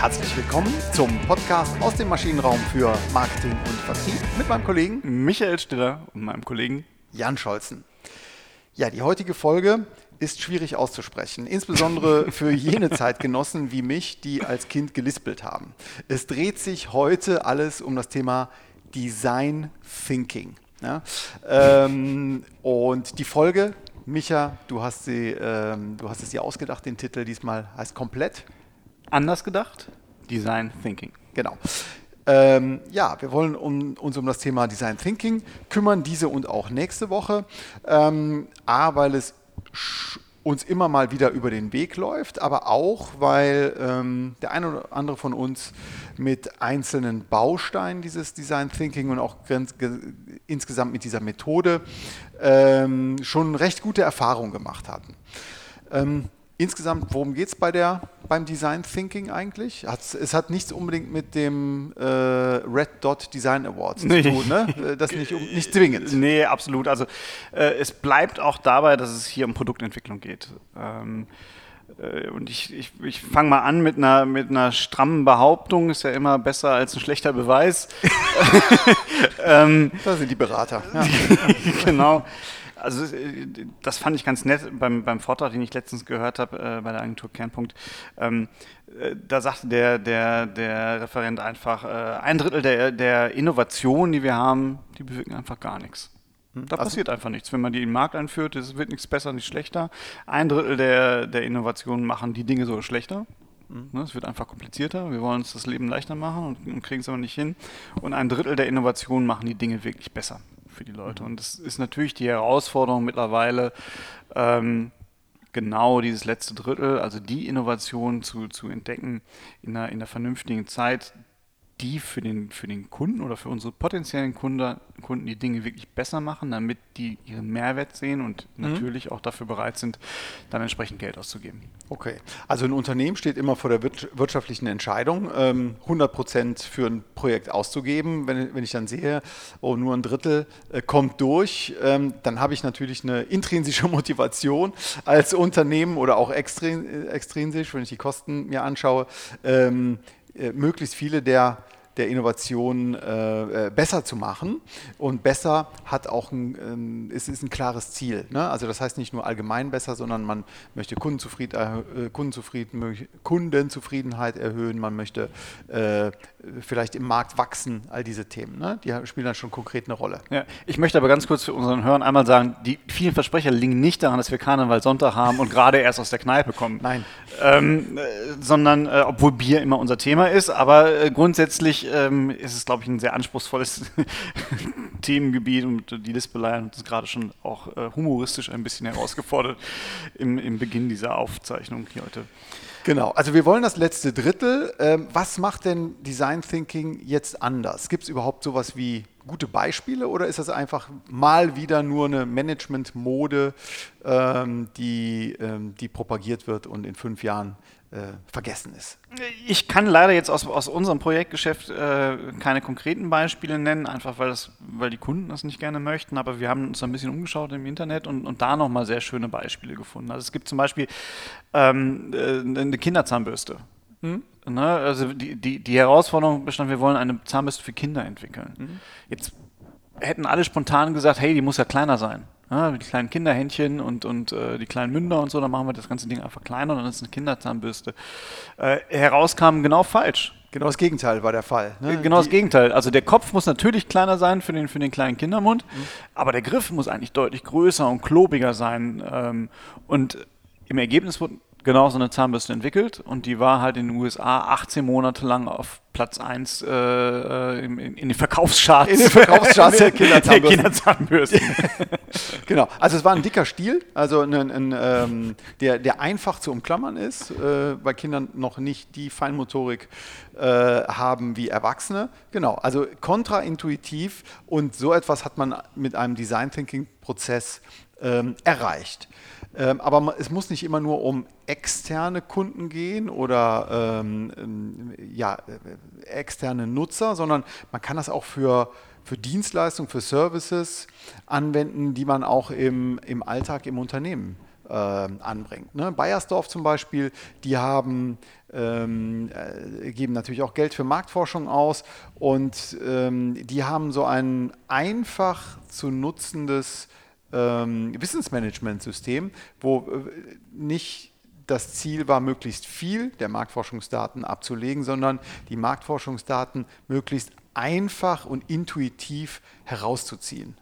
Herzlich willkommen zum Podcast aus dem Maschinenraum für Marketing und Vertrieb mit meinem Kollegen Michael Stiller und meinem Kollegen Jan Scholzen. Ja, die heutige Folge ist schwierig auszusprechen, insbesondere für jene Zeitgenossen wie mich, die als Kind gelispelt haben. Es dreht sich heute alles um das Thema Design Thinking. Ja? Ähm, und die Folge, Micha, du hast, sie, ähm, du hast es dir ausgedacht, den Titel diesmal heißt komplett. Anders gedacht, Design Thinking. Genau. Ähm, ja, wir wollen um, uns um das Thema Design Thinking kümmern, diese und auch nächste Woche. Ähm, A, weil es uns immer mal wieder über den Weg läuft, aber auch, weil ähm, der eine oder andere von uns mit einzelnen Bausteinen dieses Design Thinking und auch insgesamt mit dieser Methode ähm, schon recht gute Erfahrungen gemacht hatten. Ähm, insgesamt, worum geht es bei beim Design Thinking eigentlich? Hat's, es hat nichts unbedingt mit dem äh, Red Dot Design Awards nee. zu tun, ne? Äh, das nicht, nicht zwingend. Nee, absolut. Also äh, es bleibt auch dabei, dass es hier um Produktentwicklung geht. Ähm, äh, und ich, ich, ich fange mal an mit einer, mit einer strammen Behauptung, ist ja immer besser als ein schlechter Beweis. ähm, da sind die Berater. Ja. genau also äh, das fand ich ganz nett beim, beim Vortrag, den ich letztens gehört habe äh, bei der Agentur Kernpunkt. Ähm, äh, da sagte der, der, der Referent einfach, äh, ein Drittel der, der Innovationen, die wir haben, die bewirken einfach gar nichts. Hm? Da also, passiert einfach nichts. Wenn man die in den Markt einführt, es wird nichts besser, nicht schlechter. Ein Drittel der, der Innovationen machen die Dinge so schlechter. Hm? Ne, es wird einfach komplizierter. Wir wollen uns das Leben leichter machen und kriegen es aber nicht hin. Und ein Drittel der Innovationen machen die Dinge wirklich besser für die Leute. Und das ist natürlich die Herausforderung mittlerweile, ähm, genau dieses letzte Drittel, also die Innovation zu, zu entdecken in einer, in einer vernünftigen Zeit, die für den, für den Kunden oder für unsere potenziellen Kunden, Kunden die Dinge wirklich besser machen, damit die ihren Mehrwert sehen und mhm. natürlich auch dafür bereit sind, dann entsprechend Geld auszugeben. Okay, also ein Unternehmen steht immer vor der wirtschaftlichen Entscheidung, 100 ähm, Prozent für ein Projekt auszugeben. Wenn, wenn ich dann sehe, oh, nur ein Drittel äh, kommt durch, ähm, dann habe ich natürlich eine intrinsische Motivation als Unternehmen oder auch äh, extrinsisch, wenn ich die Kosten mir anschaue, ähm, äh, möglichst viele der der Innovation äh, äh, besser zu machen. Und besser hat auch ein, ähm, es ist ein klares Ziel. Ne? Also das heißt nicht nur allgemein besser, sondern man möchte Kundenzufrieden, äh, Kundenzufrieden, Kundenzufriedenheit erhöhen, man möchte äh, vielleicht im Markt wachsen, all diese Themen. Ne? Die spielen dann schon konkret eine Rolle. Ja, ich möchte aber ganz kurz für unseren Hörern einmal sagen, die vielen Versprecher liegen nicht daran, dass wir Karneval Sonntag haben und gerade erst aus der Kneipe kommen. Nein. Ähm, äh, sondern, äh, obwohl Bier immer unser Thema ist, aber grundsätzlich ähm, ist es, glaube ich, ein sehr anspruchsvolles Themengebiet und die Lispelei hat uns gerade schon auch äh, humoristisch ein bisschen herausgefordert im, im Beginn dieser Aufzeichnung hier heute. Genau, also wir wollen das letzte Drittel. Ähm, was macht denn Design Thinking jetzt anders? Gibt es überhaupt sowas wie gute Beispiele oder ist das einfach mal wieder nur eine Management-Mode, ähm, die, ähm, die propagiert wird und in fünf Jahren äh, vergessen ist. Ich kann leider jetzt aus, aus unserem Projektgeschäft äh, keine konkreten Beispiele nennen, einfach weil, das, weil die Kunden das nicht gerne möchten, aber wir haben uns ein bisschen umgeschaut im Internet und, und da nochmal sehr schöne Beispiele gefunden. Also es gibt zum Beispiel ähm, äh, eine Kinderzahnbürste. Hm? Ne? Also die, die, die Herausforderung bestand, wir wollen eine Zahnbürste für Kinder entwickeln. Mhm. Jetzt hätten alle spontan gesagt, hey, die muss ja kleiner sein ja, die kleinen Kinderhändchen und, und äh, die kleinen Münder und so, dann machen wir das ganze Ding einfach kleiner und dann ist es eine Kinderzahnbürste. Äh, herauskam genau falsch. Genau das Gegenteil war der Fall. Ne? Genau das Gegenteil. Also der Kopf muss natürlich kleiner sein für den, für den kleinen Kindermund, mhm. aber der Griff muss eigentlich deutlich größer und klobiger sein. Ähm, und im Ergebnis wurde genau so eine Zahnbürste entwickelt und die war halt in den USA 18 Monate lang auf Platz 1 äh, äh in, in, den Verkaufscharts. In den Verkaufscharts der Kinderzahnbürsten. Der Kinderzahnbürsten. genau, also es war ein dicker Stiel, also ein, ein, ähm, der, der einfach zu umklammern ist, äh, weil Kinder noch nicht die Feinmotorik äh, haben wie Erwachsene. Genau, also kontraintuitiv und so etwas hat man mit einem Design Thinking Prozess ähm, erreicht. Ähm, aber es muss nicht immer nur um externe Kunden gehen oder ähm, ähm ja, äh, externe Nutzer, sondern man kann das auch für, für Dienstleistungen, für Services anwenden, die man auch im, im Alltag im Unternehmen äh, anbringt. Ne? Bayersdorf zum Beispiel, die haben ähm, äh, geben natürlich auch Geld für Marktforschung aus und ähm, die haben so ein einfach zu nutzendes ähm, Wissensmanagementsystem, wo äh, nicht das Ziel war, möglichst viel der Marktforschungsdaten abzulegen, sondern die Marktforschungsdaten möglichst einfach und intuitiv herauszuziehen.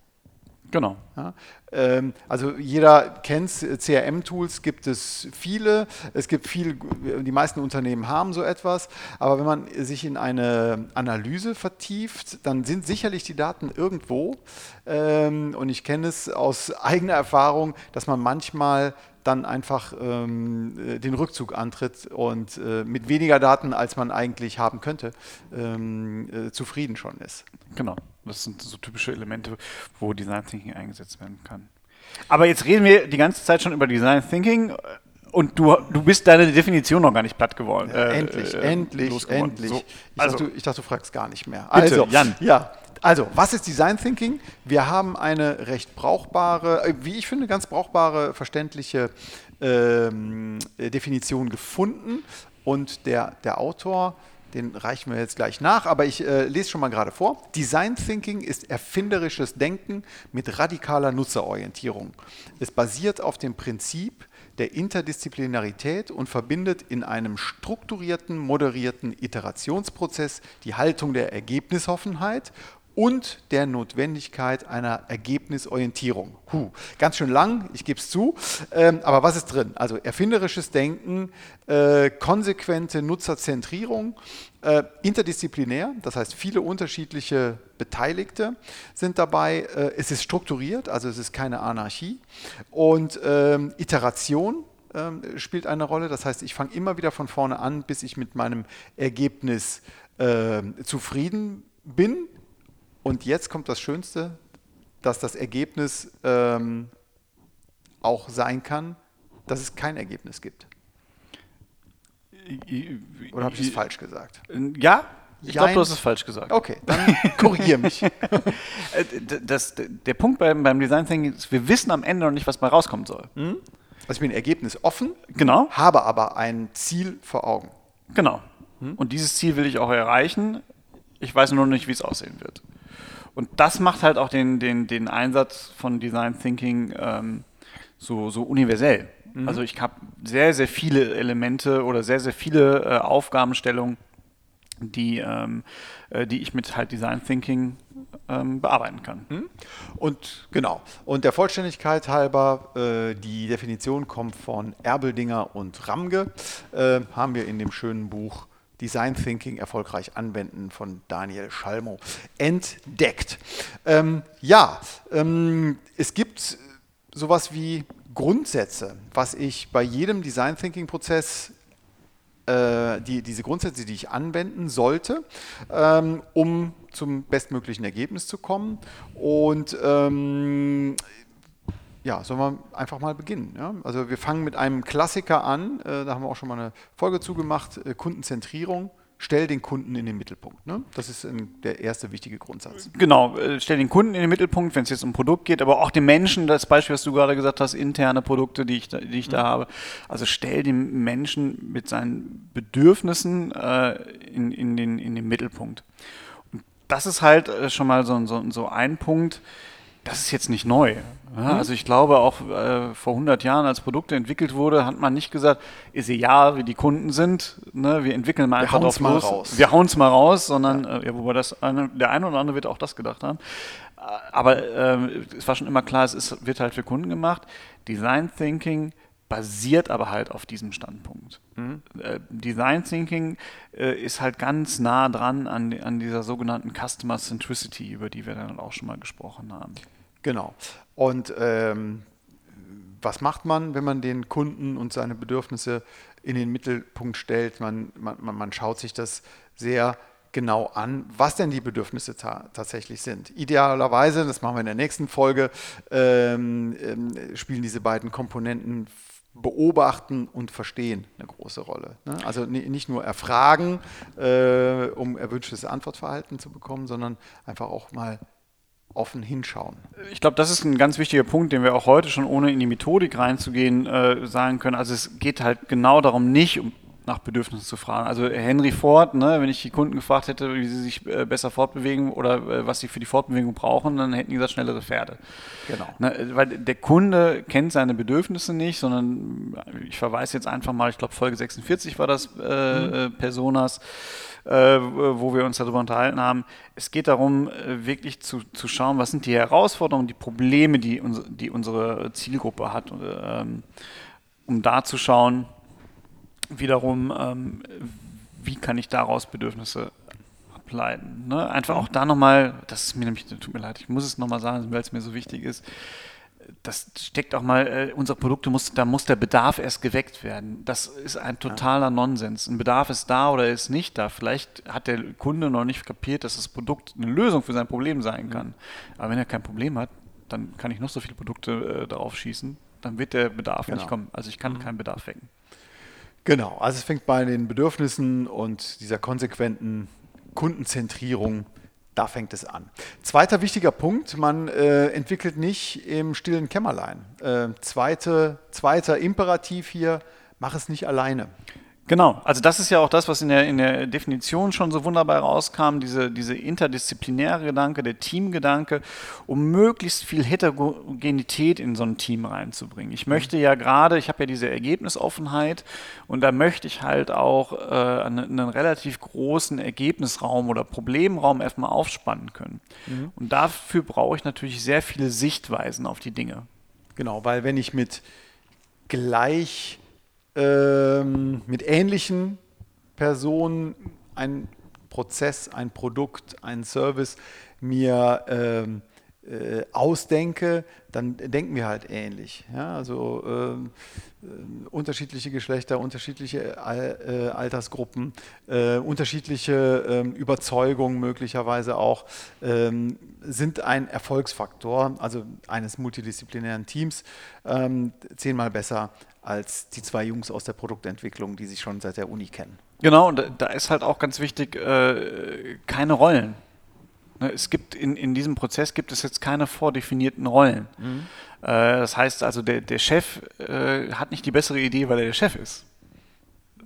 Genau. Ja, ähm, also jeder kennt CRM-Tools, gibt es viele. Es gibt viel, die meisten Unternehmen haben so etwas. Aber wenn man sich in eine Analyse vertieft, dann sind sicherlich die Daten irgendwo. Ähm, und ich kenne es aus eigener Erfahrung, dass man manchmal dann einfach ähm, äh, den Rückzug antritt und äh, mit weniger Daten, als man eigentlich haben könnte, ähm, äh, zufrieden schon ist. Genau, das sind so typische Elemente, wo Design Thinking eingesetzt werden kann. Aber jetzt reden wir die ganze Zeit schon über Design Thinking und du, du bist deine Definition noch gar nicht platt geworden. Äh, endlich, äh, endlich, endlich. So, ich, also, dachte, ich, dachte, du fragst gar nicht mehr. Bitte, also, Jan. Ja, also, was ist Design Thinking? Wir haben eine recht brauchbare, äh, wie ich finde, ganz brauchbare, verständliche ähm, Definition gefunden. Und der, der Autor, den reichen wir jetzt gleich nach, aber ich äh, lese schon mal gerade vor. Design Thinking ist erfinderisches Denken mit radikaler Nutzerorientierung. Es basiert auf dem Prinzip der Interdisziplinarität und verbindet in einem strukturierten, moderierten Iterationsprozess die Haltung der Ergebnisoffenheit und der Notwendigkeit einer Ergebnisorientierung. Huh, ganz schön lang, ich gebe es zu, ähm, aber was ist drin? Also erfinderisches Denken, äh, konsequente Nutzerzentrierung, äh, interdisziplinär, das heißt viele unterschiedliche Beteiligte sind dabei. Äh, es ist strukturiert, also es ist keine Anarchie und ähm, Iteration, ähm, spielt eine Rolle. Das heißt, ich fange immer wieder von vorne an, bis ich mit meinem Ergebnis äh, zufrieden bin. Und jetzt kommt das Schönste, dass das Ergebnis ähm, auch sein kann, dass es kein Ergebnis gibt. Oder habe ich es falsch gesagt? Ja, ich glaube, du hast es falsch gesagt. Okay, dann korrigiere mich. Äh, das, der Punkt beim, beim Design Thinking ist, wir wissen am Ende noch nicht, was mal rauskommen soll. Hm? Also ich bin Ergebnis offen, genau. habe aber ein Ziel vor Augen. Genau. Hm? Und dieses Ziel will ich auch erreichen. Ich weiß nur noch nicht, wie es aussehen wird. Und das macht halt auch den, den, den Einsatz von Design Thinking ähm, so, so universell. Mhm. Also ich habe sehr, sehr viele Elemente oder sehr, sehr viele äh, Aufgabenstellungen, die, ähm, äh, die ich mit halt Design Thinking ähm, bearbeiten kann. Mhm. Und genau. Und der Vollständigkeit halber, äh, die Definition kommt von Erbeldinger und Ramge, äh, haben wir in dem schönen Buch Design Thinking erfolgreich anwenden von Daniel Schalmo entdeckt. Ähm, ja, ähm, es gibt sowas wie Grundsätze, was ich bei jedem Design Thinking Prozess äh, die, diese Grundsätze, die ich anwenden sollte, ähm, um zum bestmöglichen Ergebnis zu kommen. Und ähm, ja, sollen wir einfach mal beginnen. Ja? Also wir fangen mit einem Klassiker an, äh, da haben wir auch schon mal eine Folge zugemacht, äh, Kundenzentrierung. Stell den Kunden in den Mittelpunkt. Ne? Das ist ähm, der erste wichtige Grundsatz. Genau, äh, stell den Kunden in den Mittelpunkt, wenn es jetzt um Produkt geht, aber auch den Menschen, das Beispiel, was du gerade gesagt hast, interne Produkte, die ich da, die ich mhm. da habe. Also stell den Menschen mit seinen Bedürfnissen äh, in, in, den, in den Mittelpunkt. Und das ist halt äh, schon mal so, so, so ein Punkt, das ist jetzt nicht neu. Ja, mhm. also ich glaube, auch äh, vor 100 Jahren, als Produkte entwickelt wurde, hat man nicht gesagt, ist egal, wie die Kunden sind, ne, wir entwickeln mal einfach drauf los. Raus. Wir hauen es mal raus, sondern, ja. Äh, ja, wobei das eine, der eine oder andere wird auch das gedacht haben. Aber äh, es war schon immer klar, es ist, wird halt für Kunden gemacht. Design Thinking basiert aber halt auf diesem Standpunkt. Mhm. Äh, Design Thinking äh, ist halt ganz nah dran an, an dieser sogenannten Customer Centricity, über die wir dann auch schon mal gesprochen haben. Genau. Und ähm, was macht man, wenn man den Kunden und seine Bedürfnisse in den Mittelpunkt stellt? Man, man, man schaut sich das sehr genau an, was denn die Bedürfnisse ta tatsächlich sind. Idealerweise, das machen wir in der nächsten Folge, ähm, ähm, spielen diese beiden Komponenten Beobachten und Verstehen eine große Rolle. Ne? Also nicht nur erfragen, äh, um erwünschtes Antwortverhalten zu bekommen, sondern einfach auch mal offen hinschauen. Ich glaube, das ist ein ganz wichtiger Punkt, den wir auch heute schon ohne in die Methodik reinzugehen äh, sagen können. Also es geht halt genau darum, nicht um nach Bedürfnissen zu fragen. Also Henry Ford, ne, wenn ich die Kunden gefragt hätte, wie sie sich äh, besser fortbewegen oder äh, was sie für die Fortbewegung brauchen, dann hätten die gesagt, schnellere Pferde. Genau. Ne, weil der Kunde kennt seine Bedürfnisse nicht, sondern ich verweise jetzt einfach mal, ich glaube Folge 46 war das äh, mhm. Äh, Personas, wo wir uns darüber unterhalten haben. Es geht darum, äh, wirklich zu, zu schauen, was sind die Herausforderungen, die Probleme, die, uns, die unsere Zielgruppe hat, ähm, um da zu schauen, wiederum, ähm, wie kann ich daraus Bedürfnisse ableiten. Ne? Einfach auch da nochmal, das ist mir nämlich, tut mir leid, ich muss es nochmal sagen, weil es mir so wichtig ist, das steckt auch mal, äh, unsere Produkte muss, da muss der Bedarf erst geweckt werden. Das ist ein totaler Nonsens. Ein Bedarf ist da oder ist nicht da. Vielleicht hat der Kunde noch nicht kapiert, dass das Produkt eine Lösung für sein Problem sein mhm. kann. Aber wenn er kein Problem hat, dann kann ich noch so viele Produkte äh, darauf schießen, dann wird der Bedarf genau. nicht kommen. Also ich kann mhm. keinen Bedarf wecken. Genau, also es fängt bei den Bedürfnissen und dieser konsequenten Kundenzentrierung, da fängt es an. Zweiter wichtiger Punkt, man äh, entwickelt nicht im stillen Kämmerlein. Äh, zweite, zweiter Imperativ hier, mach es nicht alleine. Genau, also das ist ja auch das, was in der, in der Definition schon so wunderbar rauskam, diese, diese interdisziplinäre Gedanke, der Teamgedanke, um möglichst viel Heterogenität in so ein Team reinzubringen. Ich möchte ja gerade, ich habe ja diese Ergebnisoffenheit und da möchte ich halt auch äh, einen, einen, relativ großen Ergebnisraum oder Problemraum erstmal aufspannen können. Mhm. Und dafür brauche ich natürlich sehr viele Sichtweisen auf die Dinge. Genau, weil wenn ich mit gleich ähm, mit ähnlichen Personen ein Prozess, ein Produkt, ein Service mir ähm, äh, ausdenke, dann denken wir halt ähnlich. Ja? Also ähm, äh, unterschiedliche Geschlechter, unterschiedliche Al äh, Altersgruppen, äh, unterschiedliche ähm, Überzeugungen möglicherweise auch ähm, sind ein Erfolgsfaktor, also eines multidisziplinären Teams, ähm, zehnmal besser als die zwei Jungs aus der Produktentwicklung, die sich schon seit der Uni kennen. Genau, und da ist halt auch ganz wichtig, äh, keine Rollen. Ne, es gibt in, in diesem Prozess gibt es jetzt keine vordefinierten Rollen. Mhm. Äh, das heißt also, der, der Chef äh, hat nicht die bessere Idee, weil er der Chef ist.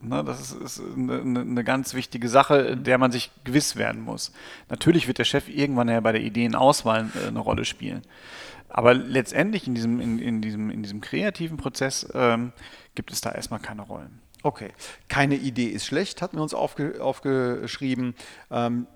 Ne, das ist, ist eine, eine, ganz wichtige Sache, der man sich gewiss werden muss. Natürlich wird der Chef irgendwann ja bei der Ideenauswahl äh, eine Rolle spielen. Aber letztendlich in diesem, in, in diesem, in diesem kreativen Prozess ähm, gibt es da erstmal keine Rollen. Okay, keine Idee ist schlecht, hatten wir uns aufge, aufgeschrieben, ähm,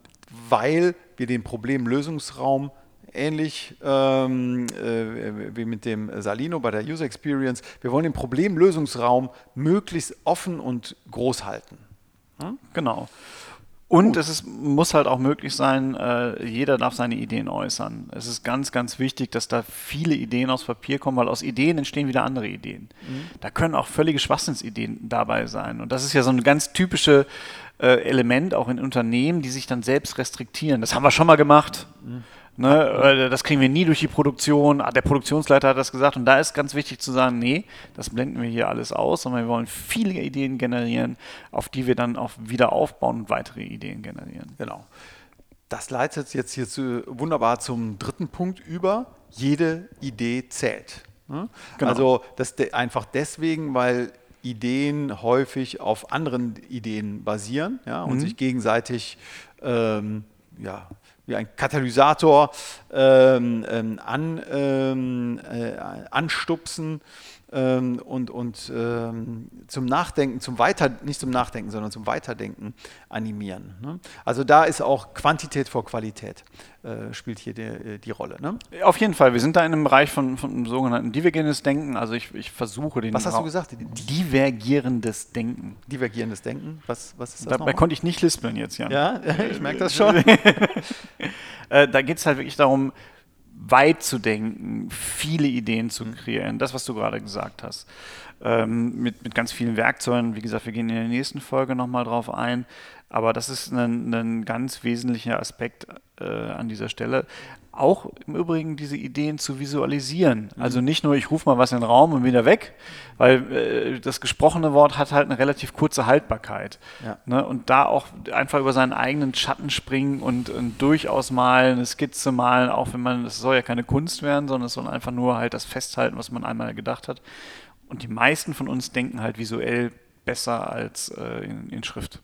weil wir den Problemlösungsraum ähnlich ähm, äh, wie mit dem Salino bei der User Experience, wir wollen den Problemlösungsraum möglichst offen und groß halten. Hm? Genau. Und Gut. es ist, muss halt auch möglich sein, äh, jeder darf seine Ideen äußern. Es ist ganz, ganz wichtig, dass da viele Ideen aus Papier kommen, weil aus Ideen entstehen wieder andere Ideen. Mhm. Da können auch völlige Schwachsinnsideen dabei sein. Und das ist ja so ein ganz typisches äh, Element auch in Unternehmen, die sich dann selbst restriktieren. Das haben wir schon mal gemacht. Mhm. Ne, das kriegen wir nie durch die Produktion. Ah, der Produktionsleiter hat das gesagt. Und da ist ganz wichtig zu sagen, nee, das blenden wir hier alles aus, sondern wir wollen viele Ideen generieren, auf die wir dann auch wieder aufbauen und weitere Ideen generieren. Genau. Das leitet jetzt hier zu, wunderbar zum dritten Punkt über. Jede Idee zählt. Ne? Genau. Also das de einfach deswegen, weil Ideen häufig auf anderen Ideen basieren ja, und mhm. sich gegenseitig ähm, ja, wie ein Katalysator ähm, ähm, an, ähm, äh, anstupsen ähm, und, und ähm, zum Nachdenken, zum Weiter, nicht zum Nachdenken, sondern zum Weiterdenken animieren. Ne? Also da ist auch Quantität vor Qualität äh, spielt hier die, äh, die Rolle. Ne? Auf jeden Fall. Wir sind da in einem Bereich von, von sogenannten divergierendes Denken. Also ich, ich versuche den. Was hast du gesagt? Divergierendes Denken. Divergierendes Denken? Was, was ist das? Dabei konnte ich nicht lispeln jetzt, Jan. Ja, ich merke das schon. Äh, da geht es halt wirklich darum, weit zu denken, viele Ideen zu mhm. kreieren, das, was du gerade gesagt hast. Ähm, mit, mit ganz vielen Werkzeugen. Wie gesagt, wir gehen in der nächsten Folge nochmal drauf ein. Aber das ist ein, ein ganz wesentlicher Aspekt äh, an dieser Stelle. auch im Übrigen diese Ideen zu visualisieren. Mhm. Also nicht nur, ich rufe mal was in den Raum und wieder weg, weil äh, das gesprochene Wort hat halt eine relativ kurze Haltbarkeit. Ja. Ne? Und da auch einfach über seinen eigenen Schatten springen und, und, durchaus mal eine Skizze malen, auch wenn man, es soll ja keine Kunst werden, sondern es soll einfach nur halt das festhalten, was man einmal gedacht hat. Und die meisten von uns denken halt visuell besser als äh, in, in Schrift.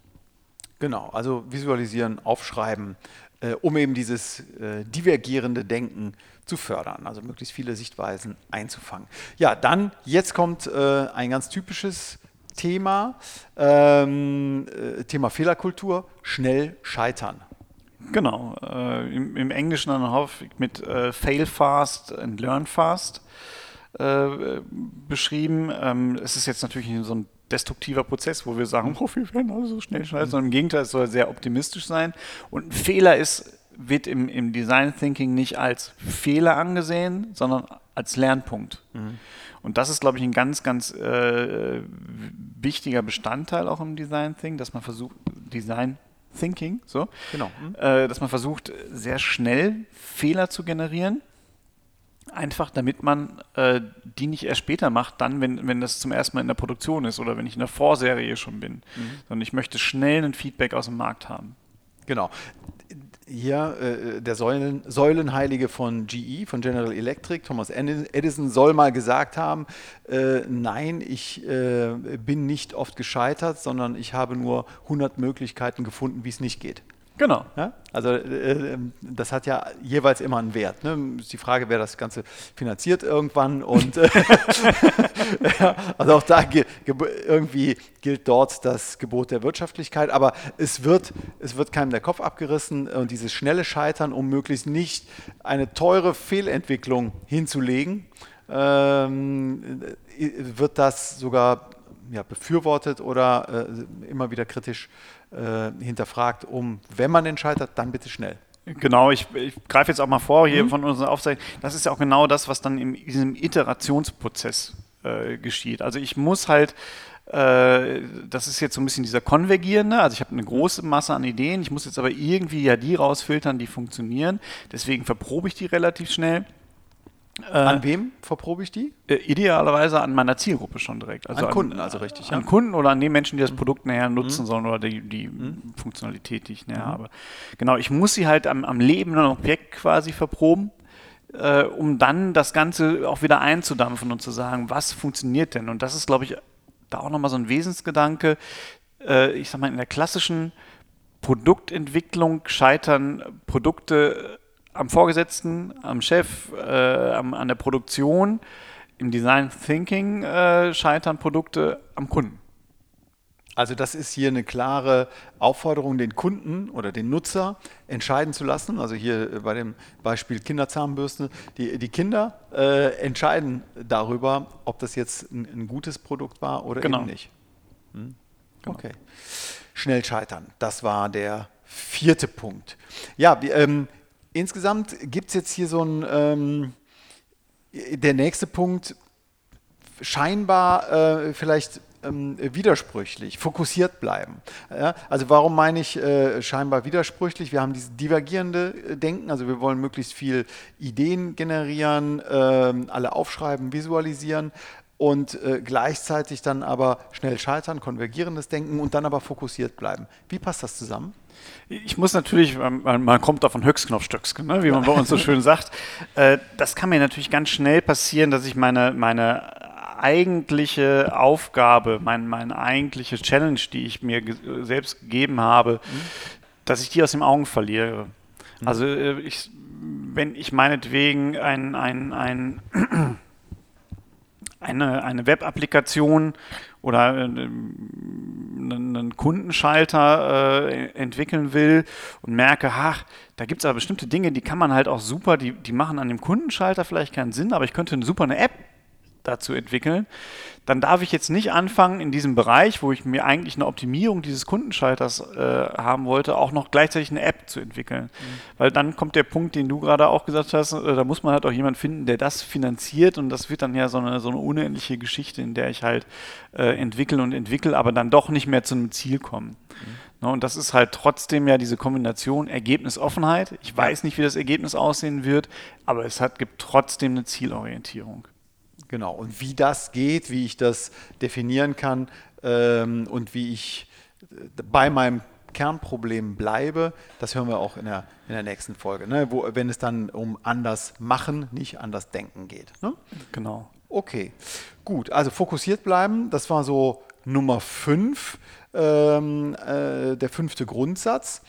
Genau, also visualisieren, aufschreiben, äh, um eben dieses äh, divergierende Denken zu fördern, also möglichst viele Sichtweisen einzufangen. Ja, dann, jetzt kommt äh, ein ganz typisches Thema, ähm, äh, Thema Fehlerkultur, schnell scheitern. Genau, äh, im, im, Englischen dann häufig mit äh, Fail Fast and Learn Fast beschrieben. Ähm, es ist jetzt natürlich so ein destruktiver Prozess, wo wir sagen, oh, wir werden alle so schnell schneiden, sondern im Gegenteil, es soll sehr optimistisch sein. Und ein Fehler ist, wird im, im Design Thinking nicht als Fehler angesehen, sondern als Lernpunkt. Mhm. Und das ist, glaube ich, ein ganz, ganz äh, wichtiger Bestandteil auch im Design Thinking, dass man versucht, Design Thinking, so, genau. Mhm. Äh, dass man versucht, sehr schnell Fehler zu generieren Einfach damit man äh, die nicht erst später macht, dann, wenn, wenn das zum ersten Mal in der Produktion ist oder wenn ich in der Vorserie schon bin. Mhm. Sondern ich möchte schnell ein Feedback aus dem Markt haben. Genau. Hier äh, der Säulen, Säulenheilige von GE, von General Electric, Thomas Edison, soll mal gesagt haben, äh, nein, ich äh, bin nicht oft gescheitert, sondern ich habe nur 100 Möglichkeiten gefunden, wie es nicht geht. Genau. Ja? Also äh, ähm, das hat ja jeweils immer einen Wert. Ne? Ist die Frage, wer das Ganze finanziert irgendwann. Und äh, also auch da irgendwie gilt dort das Gebot der Wirtschaftlichkeit. Aber es wird, es wird keinem der Kopf abgerissen und dieses schnelle Scheitern, um möglichst nicht eine teure Fehlentwicklung hinzulegen, ähm, wird das sogar ja, befürwortet oder äh, immer wieder kritisch äh, hinterfragt, um, wenn man den scheitert, dann bitte schnell. Genau, ich, ich greife jetzt auch mal vor hier mhm. von unseren Aufzeichnungen. Das ist ja auch genau das, was dann in diesem Iterationsprozess äh, geschieht. Also ich muss halt äh, das ist jetzt so ein bisschen dieser konvergierende, also ich habe eine große Masse an Ideen, ich muss jetzt aber irgendwie ja die rausfiltern, die funktionieren, deswegen verprobe ich die relativ schnell äh, an wem verprobe ich die? Äh, idealerweise an meiner Zielgruppe schon direkt. Also an Kunden, an, also richtig. An ja. Kunden oder an den Menschen, die das mhm. Produkt näher nutzen mhm. sollen oder die, die mhm. Funktionalität, die ich näher mhm. habe. Genau, ich muss sie halt am, am lebenden Objekt quasi verproben, äh, um dann das Ganze auch wieder einzudampfen und zu sagen, was funktioniert denn? Und das ist, glaube ich, da auch nochmal so ein Wesensgedanke. Äh, ich sag mal, in der klassischen Produktentwicklung scheitern Produkte am Vorgesetzten, am Chef, äh, am, an der Produktion. Im Design Thinking äh, scheitern Produkte am Kunden. Also das ist hier eine klare Aufforderung, den Kunden oder den Nutzer entscheiden zu lassen. Also hier bei dem Beispiel Kinderzahnbürste. Die, die Kinder äh, entscheiden darüber, ob das jetzt ein, ein, gutes Produkt war oder genau. eben nicht. Hm? Genau. Okay. Schnell scheitern. Das war der vierte Punkt. Ja, ähm, Insgesamt gibt es jetzt hier so ein, ähm, der nächste Punkt, scheinbar äh, vielleicht ähm, widersprüchlich, fokussiert bleiben. Ja, also warum meine ich äh, scheinbar widersprüchlich? Wir haben dieses divergierende äh, Denken, also wir wollen möglichst viel Ideen generieren, äh, alle aufschreiben, visualisieren und äh, gleichzeitig dann aber schnell scheitern, konvergierendes Denken und dann aber fokussiert bleiben. Wie passt das zusammen? Ich muss natürlich, man, man kommt da von Höchstknopfstöcksken, ne, wie man bei uns so schön sagt. Äh, das kann mir natürlich ganz schnell passieren, dass ich meine, meine eigentliche Aufgabe, mein, meine eigentliche Challenge, die ich mir ge selbst gegeben habe, mhm. dass ich die aus den Augen verliere. Mhm. Also äh, ich, wenn ich meinetwegen ein, ein, ein eine, eine Web-Applikation oder äh, einen Kundenschalter äh, entwickeln will und merke, ach, da gibt es aber bestimmte Dinge, die kann man halt auch super, die, die machen an dem Kundenschalter vielleicht keinen Sinn, aber ich könnte eine super eine App dazu entwickeln, dann darf ich jetzt nicht anfangen, in diesem Bereich, wo ich mir eigentlich eine Optimierung dieses Kundenschalters äh, haben wollte, auch noch gleichzeitig eine App zu entwickeln. Mhm. Weil dann kommt der Punkt, den du gerade auch gesagt hast, äh, da muss man halt auch jemanden finden, der das finanziert und das wird dann ja so eine, so eine unendliche Geschichte, in der ich halt äh, entwickle und entwickle, aber dann doch nicht mehr zu einem Ziel komme. Mhm. Ne, und das ist halt trotzdem ja diese Kombination Ergebnisoffenheit. Ich weiß nicht, wie das Ergebnis aussehen wird, aber es hat, gibt trotzdem eine Zielorientierung. Genau. Und wie das geht, wie ich das definieren kann ähm, und wie ich äh, bei meinem Kernproblem bleibe, das hören wir auch in der, in der nächsten Folge, ne? Wo, wenn es dann um anders machen, nicht anders denken geht. Ne? Genau. Okay, gut. Also fokussiert bleiben, das war so Nummer 5, ähm, äh, der fünfte Grundsatz.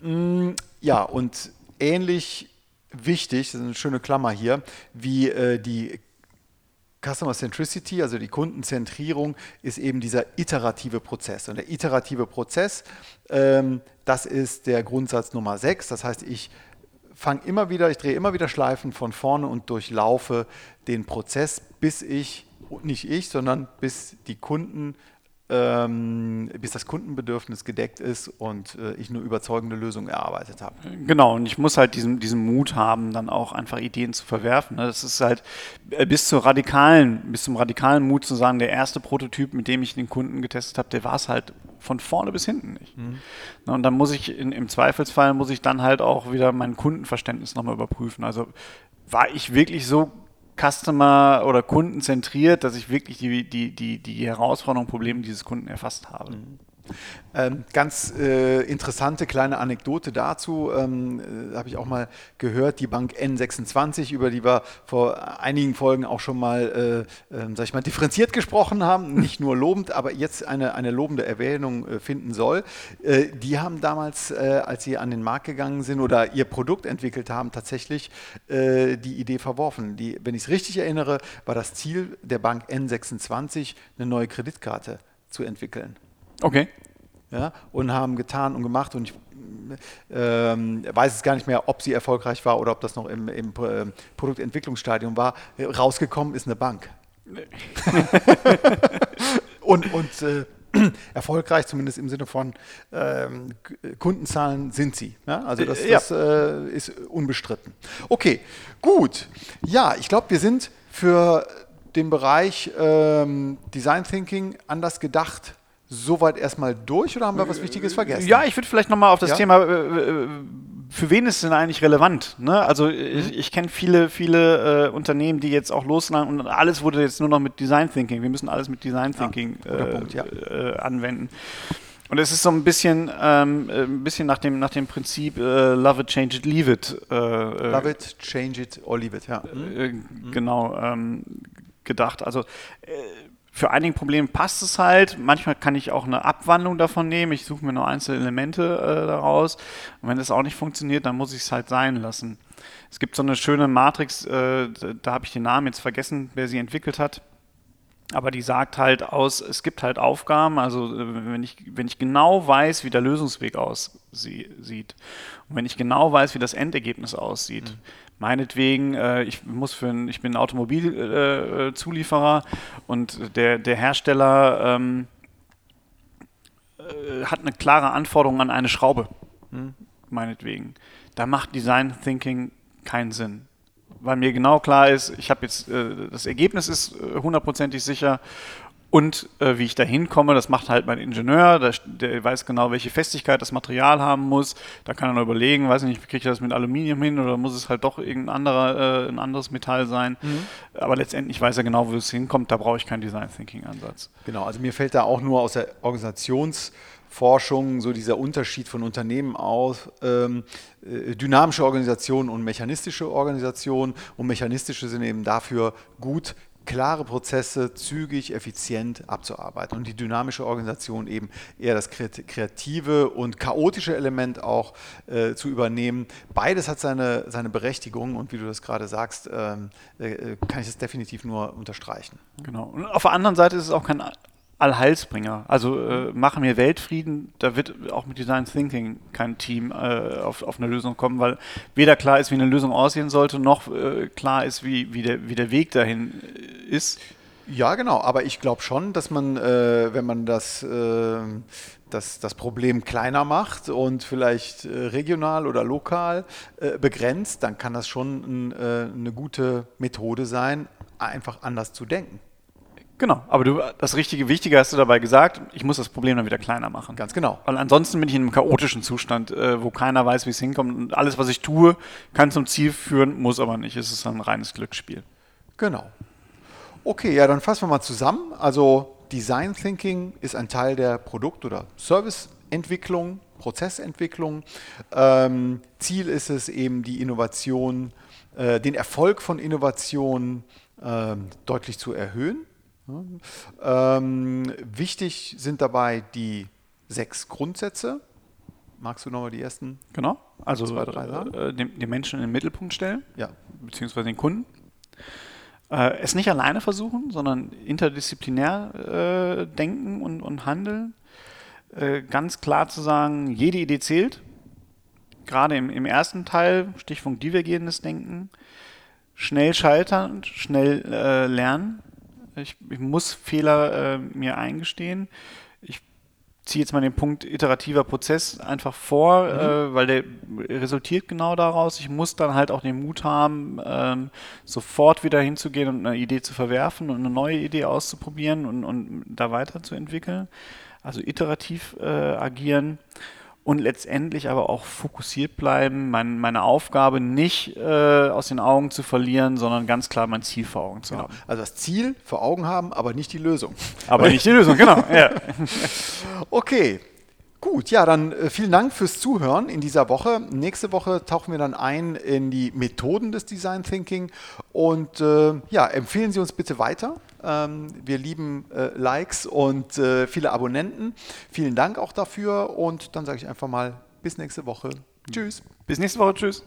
Mm, ja, und ähnlich wichtig, das ist eine schöne Klammer hier, wie äh, die Customer Centricity, also die Kundenzentrierung, ist eben dieser iterative Prozess. Und der iterative Prozess, ähm, das ist der Grundsatz Nummer 6. Das heißt, ich fange immer wieder, ich drehe immer wieder Schleifen von vorne und durchlaufe den Prozess, bis ich, nicht ich, sondern bis die Kunden ähm, bis das Kundenbedürfnis gedeckt ist und äh, ich eine überzeugende Lösung erarbeitet habe. Genau, und ich muss halt diesen, diesen Mut haben, dann auch einfach Ideen zu verwerfen. Ne? Das ist halt äh, bis zur radikalen, bis zum radikalen Mut zu sagen, der erste Prototyp, mit dem ich den Kunden getestet habe, der war es halt von vorne bis hinten nicht. Mhm. Und dann muss ich in, im Zweifelsfall muss ich dann halt auch wieder mein Kundenverständnis nochmal überprüfen. Also war ich wirklich so Customer- oder kundenzentriert, dass ich wirklich die, die, die, die Herausforderungen, Probleme dieses Kunden erfasst habe. Mhm. Ähm, ganz äh, interessante kleine Anekdote dazu, ähm, äh, habe ich auch mal gehört, die Bank N26, über die wir vor einigen Folgen auch schon mal, äh, äh, ich mal, differenziert gesprochen haben, nicht nur lobend, aber jetzt eine, eine lobende Erwähnung äh, finden soll. Äh, die haben damals, als sie an den Markt gegangen sind oder ihr Produkt entwickelt haben, tatsächlich die Idee verworfen. Die, wenn ich es richtig erinnere, war das Ziel der Bank N26, eine neue Kreditkarte zu entwickeln. Okay. Ja, und haben getan und gemacht und ich ähm, weiß es gar nicht mehr, ob sie erfolgreich war oder ob das noch im, im äh, Produktentwicklungsstadium war. Rausgekommen ist eine Bank. und und äh, erfolgreich, zumindest im Sinne von ähm, Kundenzahlen, sind sie. Ja? Also das, das äh, ist unbestritten. Okay, gut. Ja, ich glaube, wir sind für den Bereich ähm, Design Thinking anders gedacht soweit erstmal durch oder haben wir was Wichtiges äh, vergessen? Ja, ich würde vielleicht nochmal auf das ja? Thema, äh, äh, für wen ist es denn eigentlich relevant? Ne? Also ich, mhm. ich kenne viele, viele äh, Unternehmen, die jetzt auch loslagen und alles wurde jetzt nur noch mit Design Thinking. Wir müssen alles mit Design Thinking ja, äh, Punkt, ja. äh, anwenden. Und es ist so ein bisschen, ähm, ein bisschen nach dem, nach dem Prinzip Love it, change it, leave it. love it, change it or leave it, ja. Mhm. Genau, ähm, gedacht. Also für einige Probleme passt es halt. Manchmal kann ich auch eine Abwandlung davon nehmen. Ich suche mir nur einzelne Elemente äh, daraus. Und wenn das auch nicht funktioniert, dann muss ich es halt sein lassen. Es gibt so eine schöne Matrix, äh, da habe ich den Namen jetzt vergessen, wer sie entwickelt hat. Aber die sagt halt aus, es gibt halt Aufgaben, also äh, wenn ich, wenn ich genau weiß, wie der Lösungsweg aussieht und wenn ich genau weiß, wie das Endergebnis aussieht, mhm meinetwegen, äh, ich muss für ein, ich bin Automobilzulieferer äh, und der, der Hersteller ähm, äh, hat eine klare Anforderung an eine Schraube, hm. meinetwegen. Da macht Design Thinking keinen Sinn. Weil mir genau klar ist, ich habe jetzt, äh, das Ergebnis ist äh, hundertprozentig sicher und äh, wie ich da hinkomme, das macht halt mein Ingenieur, der, der, weiß genau, welche Festigkeit das Material haben muss. Da kann er noch überlegen, weiß nicht, kriege ich das mit Aluminium hin oder muss es halt doch irgendein anderer, äh, ein anderes Metall sein. Mhm. Aber letztendlich weiß er genau, wo es hinkommt. Da brauche ich keinen Design Thinking Ansatz. Genau, also mir fällt da auch nur aus der Organisationsforschung so dieser Unterschied von Unternehmen aus, ähm, äh, dynamische Organisationen und mechanistische Organisationen. Und mechanistische sind eben dafür gut, klare Prozesse zügig, effizient abzuarbeiten und die dynamische Organisation eben eher das kreative und chaotische Element auch äh, zu übernehmen. Beides hat seine, seine Berechtigung und wie du das gerade sagst, ähm, äh, kann ich das definitiv nur unterstreichen. Genau. Und auf der anderen Seite ist es auch kein Allheilsbringer. Also äh, machen wir Weltfrieden, da wird auch mit Design Thinking kein Team äh, auf, auf eine Lösung kommen, weil weder klar ist, wie eine Lösung aussehen sollte, noch äh, klar ist, wie, wie, der, wie der Weg dahin äh, ist. Ja, genau, aber ich glaube schon, dass man, äh, wenn man das, äh, das, das Problem kleiner macht und vielleicht regional oder lokal begrenzt, dann kann das schon ein, eine gute Methode sein, einfach anders zu denken. Genau, aber du, das richtige Wichtige hast du dabei gesagt, ich muss das Problem dann wieder kleiner machen. Ganz genau. Weil ansonsten bin ich in einem chaotischen Zustand, äh, wo keiner weiß, wie es hinkommt und alles, was ich tue, kann zum Ziel führen, muss aber nicht. Es ist ein reines Glücksspiel. Genau. Okay, ja, dann fassen wir mal zusammen. Also Design Thinking ist ein Teil der Produkt- oder Serviceentwicklung, Prozessentwicklung. Ähm, Ziel ist es eben, die Innovation, äh, den Erfolg von Innovationen äh, deutlich zu erhöhen. Ähm, wichtig sind dabei die sechs Grundsätze. Magst du nochmal die ersten? Genau. Also zwei, drei sagen? Äh, den, den, Menschen in den Mittelpunkt stellen, ja. beziehungsweise den Kunden. Äh, es nicht alleine versuchen, sondern interdisziplinär äh, denken und, und handeln. Äh, ganz klar zu sagen, jede Idee zählt. Gerade im, im ersten Teil, Stichpunkt divergierendes Denken. Schnell scheitern, schnell äh, lernen ich, ich muss Fehler äh, mir eingestehen. Ich ziehe jetzt mal den Punkt iterativer Prozess einfach vor, mhm. äh, weil der resultiert genau daraus. Ich muss dann halt auch den Mut haben, ähm, sofort wieder hinzugehen und eine Idee zu verwerfen und eine neue Idee auszuprobieren und, und da weiterzuentwickeln. Also iterativ äh, agieren und letztendlich aber auch fokussiert bleiben, mein, meine Aufgabe nicht äh, aus den Augen zu verlieren, sondern ganz klar mein Ziel vor Augen zu genau. haben. Also das Ziel vor Augen haben, aber nicht die Lösung. Aber nicht die Lösung, genau. Ja. okay. Gut, ja, dann äh, vielen Dank fürs Zuhören in dieser Woche. Nächste Woche tauchen wir dann ein in die Methoden des Design Thinking und äh, ja, empfehlen Sie uns bitte weiter. Ähm, wir lieben äh, Likes und äh, viele Abonnenten. Vielen Dank auch dafür und dann sage ich einfach mal bis nächste Woche. Tschüss. Bis nächste Woche. Tschüss.